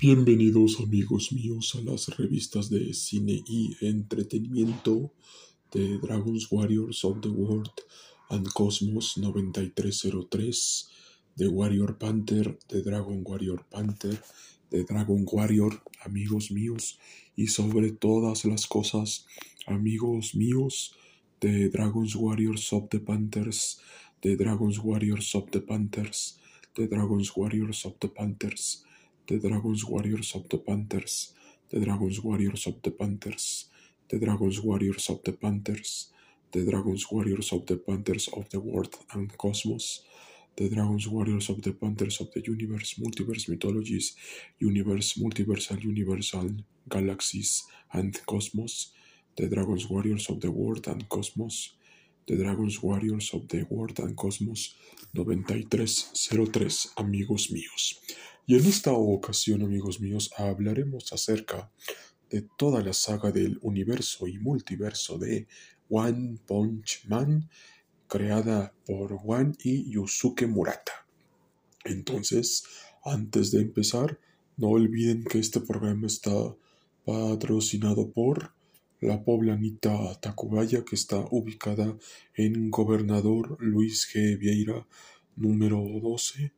Bienvenidos amigos míos a las revistas de cine y entretenimiento de Dragon's Warriors of the World and Cosmos 9303, de Warrior Panther, de Dragon Warrior Panther, de Dragon Warrior, amigos míos, y sobre todas las cosas, amigos míos, de Dragon's Warriors of the Panthers, de Dragon's Warriors of the Panthers, de Dragon's Warriors of the Panthers, The Dragons Warriors of the Panthers, The Dragons Warriors of the Panthers, The Dragons Warriors of the Panthers, The Dragons Warriors of the Panthers of the World and Cosmos, The Dragons Warriors of the Panthers of the Universe, Multiverse Mythologies, Universe, Multiversal, Universal, Galaxies and Cosmos, The Dragons Warriors of the World and Cosmos, The Dragons Warriors of the World and Cosmos. 9303, amigos míos. Y en esta ocasión, amigos míos, hablaremos acerca de toda la saga del universo y multiverso de One Punch Man, creada por One y Yusuke Murata. Entonces, antes de empezar, no olviden que este programa está patrocinado por la poblanita Tacubaya, que está ubicada en Gobernador Luis G. Vieira, número 12,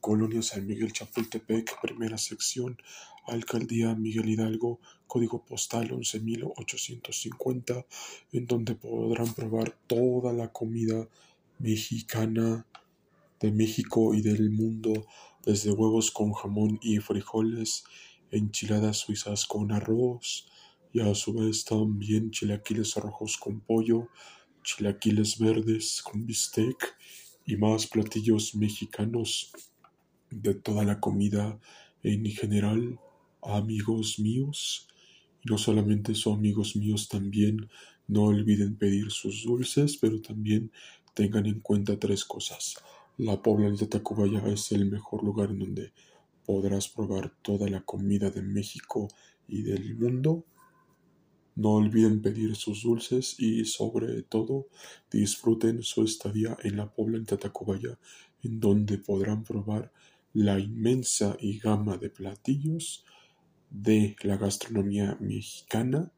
Colonia San Miguel Chapultepec, primera sección, Alcaldía Miguel Hidalgo, código postal 11850, en donde podrán probar toda la comida mexicana de México y del mundo, desde huevos con jamón y frijoles, enchiladas suizas con arroz, y a su vez también chilaquiles rojos con pollo, chilaquiles verdes con bistec y más platillos mexicanos de toda la comida en general, amigos míos. Y no solamente son amigos míos, también no olviden pedir sus dulces, pero también tengan en cuenta tres cosas. La Pobla de Tacubaya es el mejor lugar en donde podrás probar toda la comida de México y del mundo. No olviden pedir sus dulces y sobre todo disfruten su estadía en la Pobla de Tacubaya, en donde podrán probar la inmensa y gama de platillos de la gastronomía mexicana,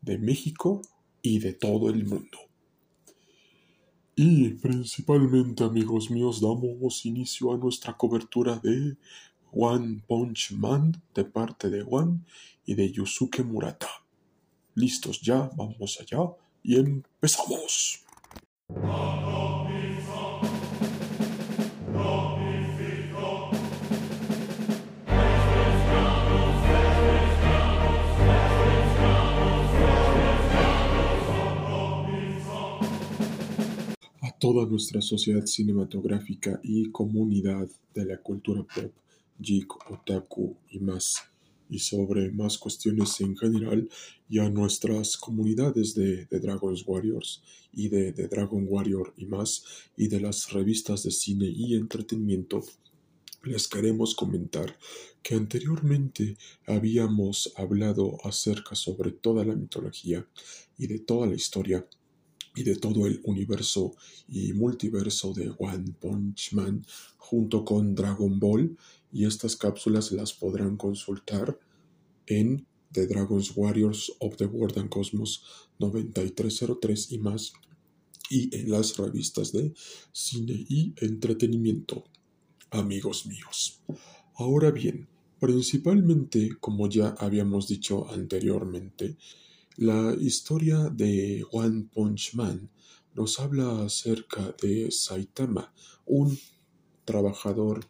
de México y de todo el mundo. Y principalmente, amigos míos, damos inicio a nuestra cobertura de One Punch Man de parte de One y de Yusuke Murata. Listos ya, vamos allá y empezamos. Toda nuestra sociedad cinematográfica y comunidad de la cultura pop, geek, otaku y más, y sobre más cuestiones en general, y a nuestras comunidades de, de Dragon's Warriors y de, de Dragon Warrior y más, y de las revistas de cine y entretenimiento les queremos comentar que anteriormente habíamos hablado acerca sobre toda la mitología y de toda la historia y de todo el universo y multiverso de One Punch Man junto con Dragon Ball y estas cápsulas las podrán consultar en The Dragon's Warriors of the World and Cosmos 9303 y más y en las revistas de cine y entretenimiento, amigos míos. Ahora bien, principalmente, como ya habíamos dicho anteriormente, la historia de One Punch Man nos habla acerca de Saitama, un trabajador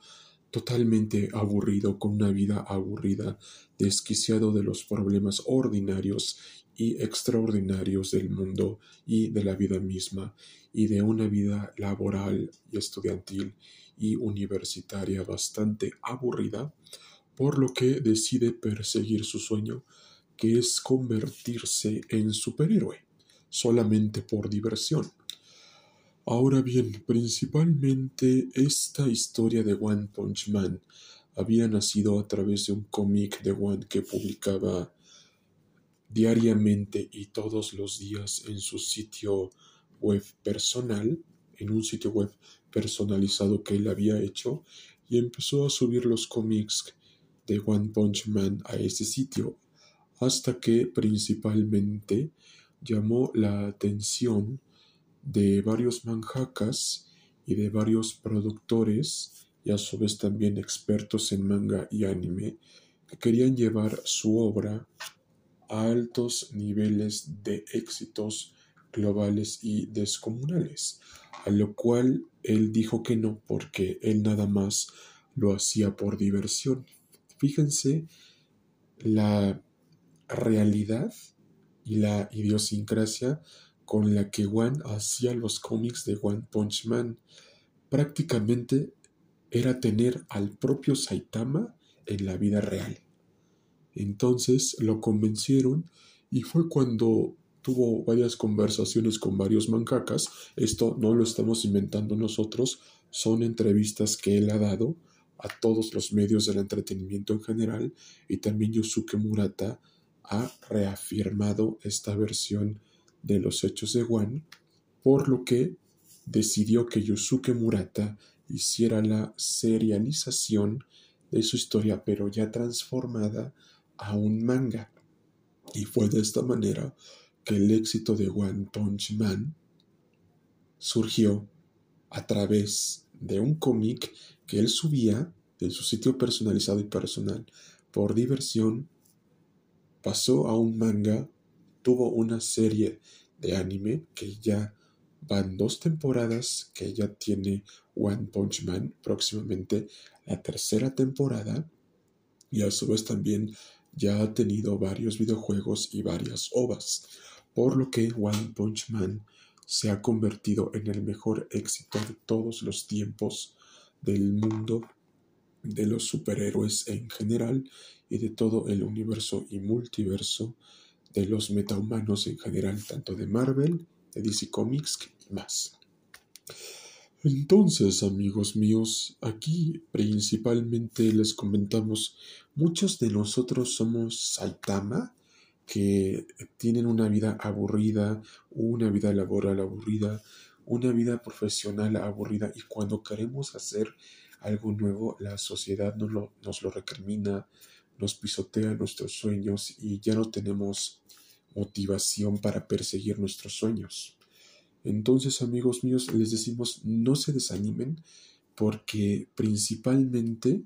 totalmente aburrido, con una vida aburrida, desquiciado de los problemas ordinarios y extraordinarios del mundo y de la vida misma, y de una vida laboral y estudiantil y universitaria bastante aburrida, por lo que decide perseguir su sueño que es convertirse en superhéroe, solamente por diversión. Ahora bien, principalmente esta historia de One Punch Man había nacido a través de un cómic de One que publicaba diariamente y todos los días en su sitio web personal, en un sitio web personalizado que él había hecho, y empezó a subir los cómics de One Punch Man a ese sitio, hasta que principalmente llamó la atención de varios manjakas y de varios productores y a su vez también expertos en manga y anime que querían llevar su obra a altos niveles de éxitos globales y descomunales, a lo cual él dijo que no porque él nada más lo hacía por diversión. Fíjense la realidad y la idiosincrasia con la que One hacía los cómics de One Punch Man. Prácticamente era tener al propio Saitama en la vida real. Entonces lo convencieron y fue cuando tuvo varias conversaciones con varios mangakas. Esto no lo estamos inventando nosotros, son entrevistas que él ha dado a todos los medios del entretenimiento en general y también Yusuke Murata ha reafirmado esta versión de los hechos de Wan, por lo que decidió que Yusuke Murata hiciera la serialización de su historia, pero ya transformada a un manga. Y fue de esta manera que el éxito de One Punch Man surgió a través de un cómic que él subía en su sitio personalizado y personal por diversión, pasó a un manga, tuvo una serie de anime que ya van dos temporadas, que ya tiene One Punch Man, próximamente la tercera temporada, y a su vez también ya ha tenido varios videojuegos y varias ovas, por lo que One Punch Man se ha convertido en el mejor éxito de todos los tiempos del mundo de los superhéroes en general y de todo el universo y multiverso de los metahumanos en general, tanto de Marvel, de DC Comics y más. Entonces, amigos míos, aquí principalmente les comentamos, muchos de nosotros somos Saitama, que tienen una vida aburrida, una vida laboral aburrida, una vida profesional aburrida y cuando queremos hacer algo nuevo, la sociedad nos lo, nos lo recrimina, nos pisotea nuestros sueños y ya no tenemos motivación para perseguir nuestros sueños. Entonces, amigos míos, les decimos, no se desanimen porque principalmente,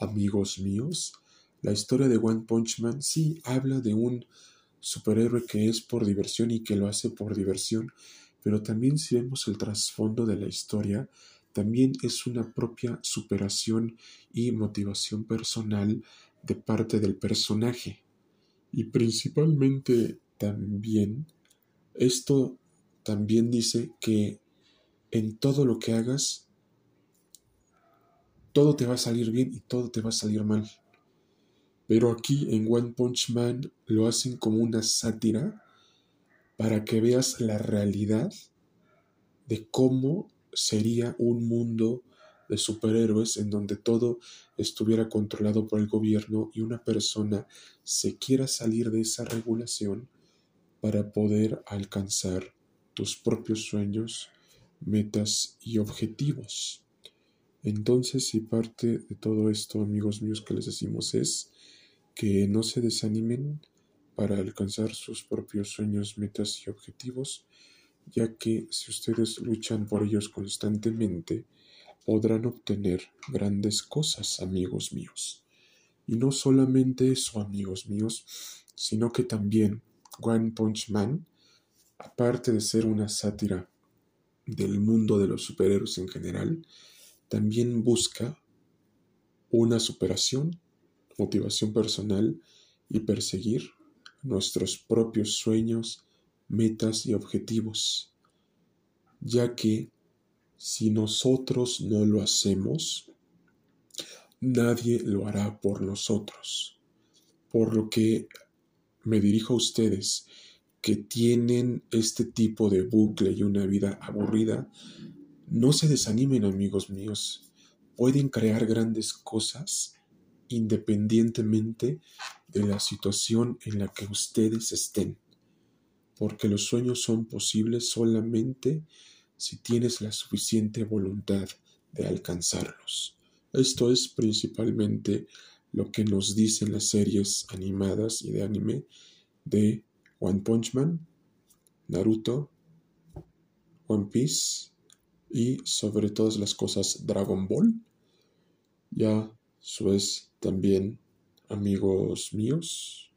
amigos míos, la historia de One Punch Man sí habla de un superhéroe que es por diversión y que lo hace por diversión, pero también si vemos el trasfondo de la historia, también es una propia superación y motivación personal de parte del personaje. Y principalmente también, esto también dice que en todo lo que hagas, todo te va a salir bien y todo te va a salir mal. Pero aquí en One Punch Man lo hacen como una sátira para que veas la realidad de cómo sería un mundo de superhéroes en donde todo estuviera controlado por el gobierno y una persona se quiera salir de esa regulación para poder alcanzar tus propios sueños, metas y objetivos. Entonces, si parte de todo esto, amigos míos, que les decimos es que no se desanimen para alcanzar sus propios sueños, metas y objetivos, ya que si ustedes luchan por ellos constantemente, podrán obtener grandes cosas, amigos míos. Y no solamente eso, amigos míos, sino que también One Punch Man, aparte de ser una sátira del mundo de los superhéroes en general, también busca una superación, motivación personal y perseguir nuestros propios sueños, metas y objetivos, ya que si nosotros no lo hacemos, nadie lo hará por nosotros. Por lo que me dirijo a ustedes que tienen este tipo de bucle y una vida aburrida, no se desanimen amigos míos, pueden crear grandes cosas independientemente de la situación en la que ustedes estén porque los sueños son posibles solamente si tienes la suficiente voluntad de alcanzarlos. Esto es principalmente lo que nos dicen las series animadas y de anime de One Punch Man, Naruto, One Piece y sobre todas las cosas Dragon Ball. Ya su también amigos míos,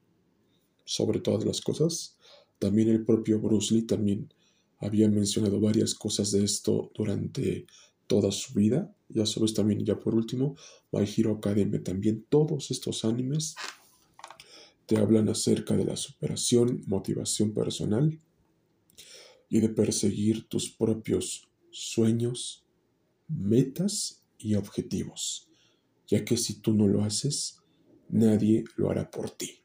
sobre todas las cosas. También el propio Bruce Lee también había mencionado varias cosas de esto durante toda su vida. Ya sabes también, ya por último, My Hero Academia. También todos estos animes te hablan acerca de la superación, motivación personal y de perseguir tus propios sueños, metas y objetivos, ya que si tú no lo haces, nadie lo hará por ti.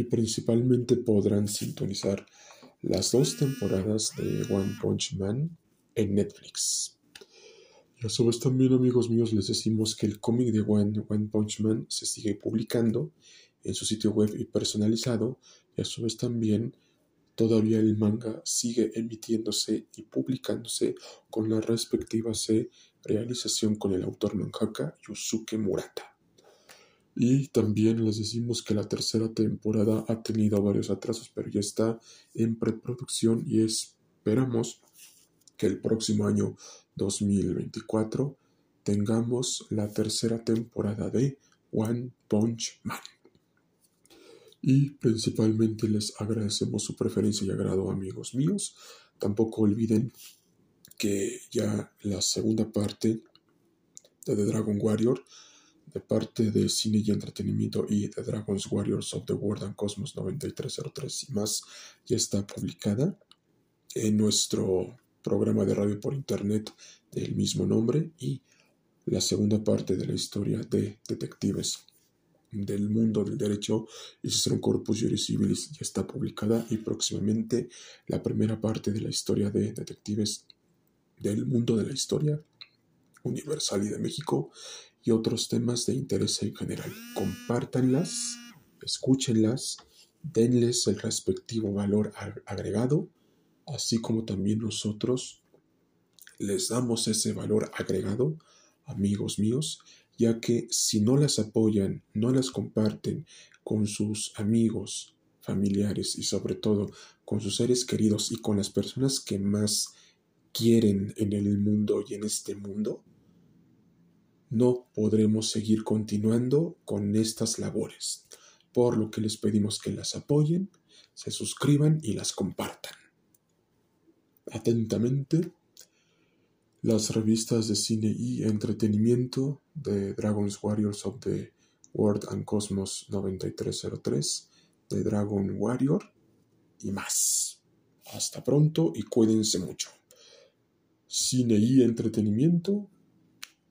Y principalmente podrán sintonizar las dos temporadas de One Punch Man en Netflix. Y a su vez también amigos míos les decimos que el cómic de One, One Punch Man se sigue publicando en su sitio web y personalizado y a su vez también todavía el manga sigue emitiéndose y publicándose con la respectiva realización con el autor mangaka Yusuke Murata. Y también les decimos que la tercera temporada ha tenido varios atrasos, pero ya está en preproducción y esperamos que el próximo año 2024 tengamos la tercera temporada de One Punch Man. Y principalmente les agradecemos su preferencia y agrado, amigos míos. Tampoco olviden que ya la segunda parte de The Dragon Warrior de parte de Cine y Entretenimiento y The Dragons Warriors of the World and Cosmos 9303 y más ya está publicada en nuestro programa de radio por internet del mismo nombre y la segunda parte de la historia de detectives del mundo del derecho. Y un Corpus Juris Civilis ya está publicada y próximamente la primera parte de la historia de detectives del mundo de la historia universal y de México y otros temas de interés en general. Compártanlas, escúchenlas, denles el respectivo valor agregado, así como también nosotros les damos ese valor agregado, amigos míos, ya que si no las apoyan, no las comparten con sus amigos, familiares y sobre todo con sus seres queridos y con las personas que más quieren en el mundo y en este mundo, no podremos seguir continuando con estas labores, por lo que les pedimos que las apoyen, se suscriban y las compartan. Atentamente, las revistas de cine y entretenimiento de Dragon's Warriors of the World and Cosmos 9303, de Dragon Warrior y más. Hasta pronto y cuídense mucho. Cine y entretenimiento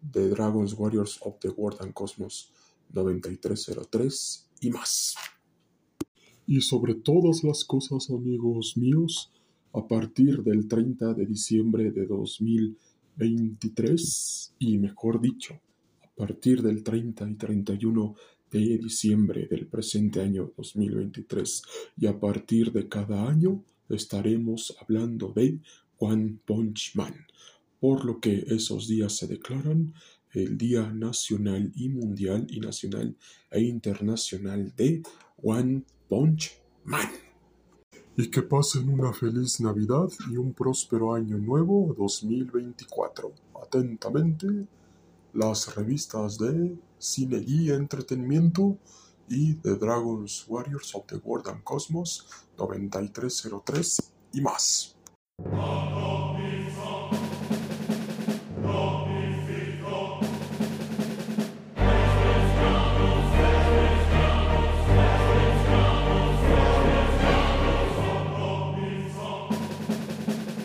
de Dragons Warriors of the World and Cosmos 9303 y más. Y sobre todas las cosas, amigos míos, a partir del 30 de diciembre de 2023, y mejor dicho, a partir del 30 y 31 de diciembre del presente año 2023, y a partir de cada año estaremos hablando de One Punch Man por lo que esos días se declaran el Día Nacional y Mundial y Nacional e Internacional de One Punch Man. Y que pasen una feliz Navidad y un próspero año nuevo 2024. Atentamente, las revistas de cine y entretenimiento y de Dragons Warriors of the World and Cosmos 9303 y más.